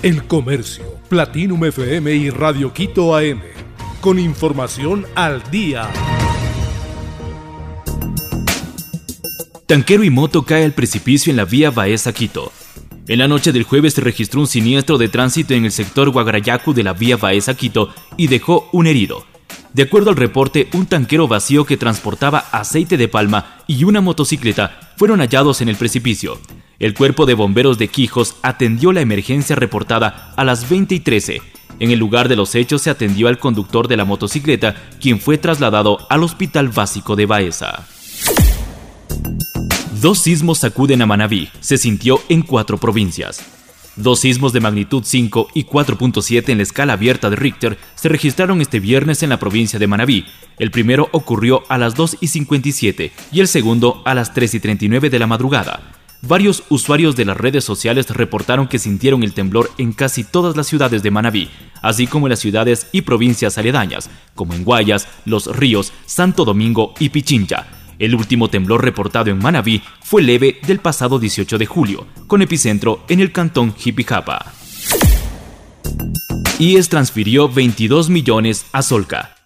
El Comercio, Platinum FM y Radio Quito AM. Con información al día. Tanquero y moto cae al precipicio en la vía Baeza Quito. En la noche del jueves se registró un siniestro de tránsito en el sector Guagrayacu de la vía Baeza Quito y dejó un herido. De acuerdo al reporte, un tanquero vacío que transportaba aceite de palma y una motocicleta fueron hallados en el precipicio. El cuerpo de bomberos de Quijos atendió la emergencia reportada a las 20 y 13. En el lugar de los hechos se atendió al conductor de la motocicleta, quien fue trasladado al Hospital Básico de Baeza. Dos sismos sacuden a Manabí, se sintió en cuatro provincias. Dos sismos de magnitud 5 y 4.7 en la escala abierta de Richter se registraron este viernes en la provincia de Manabí. El primero ocurrió a las 2 y 57 y el segundo a las 3 y 39 de la madrugada. Varios usuarios de las redes sociales reportaron que sintieron el temblor en casi todas las ciudades de Manabí, así como en las ciudades y provincias aledañas, como en Guayas, Los Ríos, Santo Domingo y Pichincha. El último temblor reportado en Manabí fue leve del pasado 18 de julio, con epicentro en el cantón Jipijapa. IES transfirió 22 millones a Solca.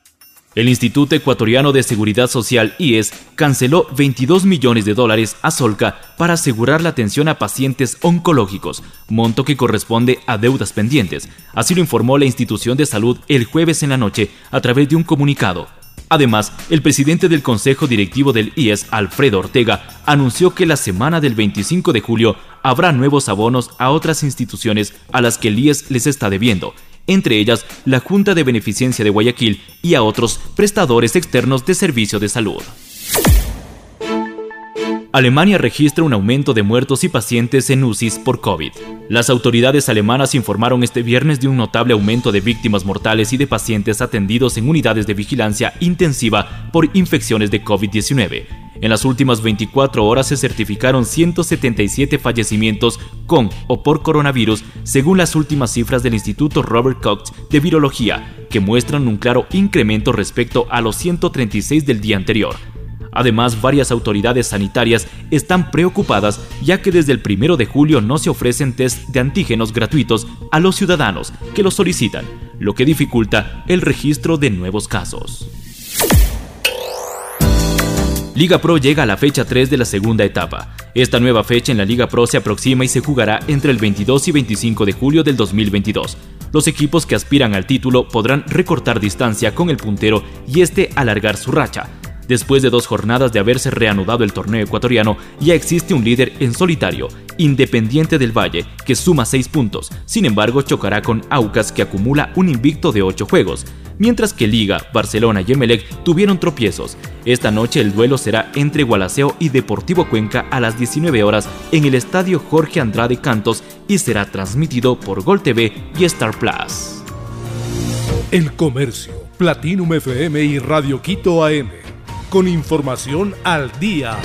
El Instituto Ecuatoriano de Seguridad Social IES canceló 22 millones de dólares a Solca para asegurar la atención a pacientes oncológicos, monto que corresponde a deudas pendientes. Así lo informó la institución de salud el jueves en la noche a través de un comunicado. Además, el presidente del Consejo Directivo del IES, Alfredo Ortega, anunció que la semana del 25 de julio habrá nuevos abonos a otras instituciones a las que el IES les está debiendo, entre ellas la Junta de Beneficencia de Guayaquil y a otros prestadores externos de servicio de salud. Alemania registra un aumento de muertos y pacientes en UCIs por COVID. Las autoridades alemanas informaron este viernes de un notable aumento de víctimas mortales y de pacientes atendidos en unidades de vigilancia intensiva por infecciones de COVID-19. En las últimas 24 horas se certificaron 177 fallecimientos con o por coronavirus, según las últimas cifras del Instituto Robert Cox de Virología, que muestran un claro incremento respecto a los 136 del día anterior. Además, varias autoridades sanitarias están preocupadas ya que desde el 1 de julio no se ofrecen test de antígenos gratuitos a los ciudadanos que los solicitan, lo que dificulta el registro de nuevos casos. Liga Pro llega a la fecha 3 de la segunda etapa. Esta nueva fecha en la Liga Pro se aproxima y se jugará entre el 22 y 25 de julio del 2022. Los equipos que aspiran al título podrán recortar distancia con el puntero y este alargar su racha, Después de dos jornadas de haberse reanudado el torneo ecuatoriano, ya existe un líder en solitario, Independiente del Valle, que suma seis puntos. Sin embargo, chocará con Aucas, que acumula un invicto de ocho juegos. Mientras que Liga, Barcelona y Emelec tuvieron tropiezos. Esta noche el duelo será entre Gualaceo y Deportivo Cuenca a las 19 horas en el estadio Jorge Andrade Cantos y será transmitido por Gol TV y Star Plus. El Comercio, Platinum FM y Radio Quito AM con información al día.